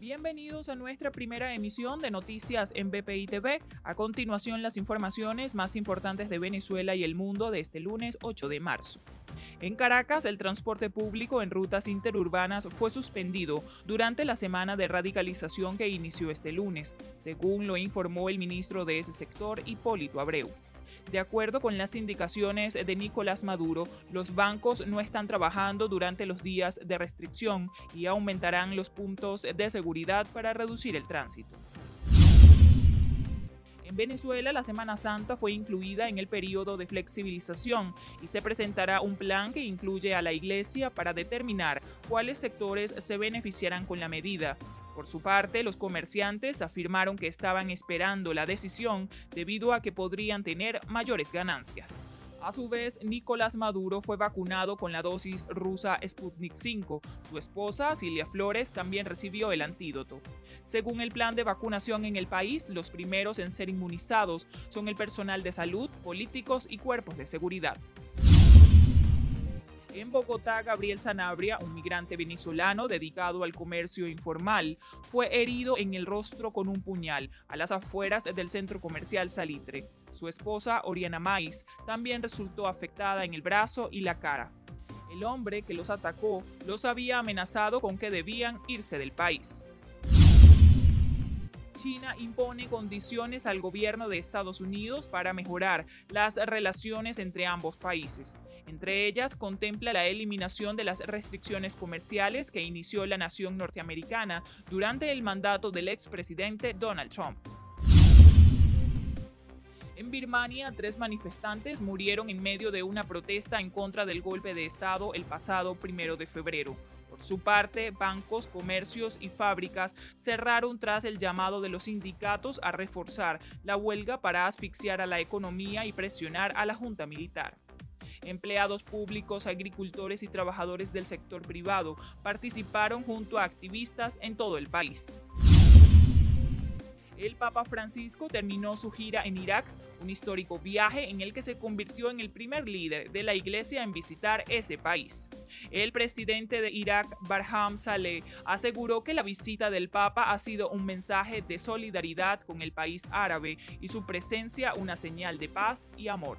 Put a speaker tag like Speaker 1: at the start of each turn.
Speaker 1: Bienvenidos a nuestra primera emisión de noticias en BPI TV. A continuación, las informaciones más importantes de Venezuela y el mundo de este lunes 8 de marzo. En Caracas, el transporte público en rutas interurbanas fue suspendido durante la semana de radicalización que inició este lunes, según lo informó el ministro de ese sector, Hipólito Abreu. De acuerdo con las indicaciones de Nicolás Maduro, los bancos no están trabajando durante los días de restricción y aumentarán los puntos de seguridad para reducir el tránsito. En Venezuela, la Semana Santa fue incluida en el periodo de flexibilización y se presentará un plan que incluye a la Iglesia para determinar cuáles sectores se beneficiarán con la medida. Por su parte, los comerciantes afirmaron que estaban esperando la decisión debido a que podrían tener mayores ganancias. A su vez, Nicolás Maduro fue vacunado con la dosis rusa Sputnik 5. Su esposa, Silvia Flores, también recibió el antídoto. Según el plan de vacunación en el país, los primeros en ser inmunizados son el personal de salud, políticos y cuerpos de seguridad. En Bogotá, Gabriel Sanabria, un migrante venezolano dedicado al comercio informal, fue herido en el rostro con un puñal a las afueras del centro comercial Salitre. Su esposa, Oriana Mais, también resultó afectada en el brazo y la cara. El hombre que los atacó los había amenazado con que debían irse del país. China impone condiciones al gobierno de Estados Unidos para mejorar las relaciones entre ambos países. Entre ellas, contempla la eliminación de las restricciones comerciales que inició la nación norteamericana durante el mandato del expresidente Donald Trump. En Birmania, tres manifestantes murieron en medio de una protesta en contra del golpe de Estado el pasado primero de febrero. Por su parte, bancos, comercios y fábricas cerraron tras el llamado de los sindicatos a reforzar la huelga para asfixiar a la economía y presionar a la junta militar. Empleados públicos, agricultores y trabajadores del sector privado participaron junto a activistas en todo el país. El Papa Francisco terminó su gira en Irak, un histórico viaje en el que se convirtió en el primer líder de la iglesia en visitar ese país. El presidente de Irak, Barham Saleh, aseguró que la visita del Papa ha sido un mensaje de solidaridad con el país árabe y su presencia una señal de paz y amor.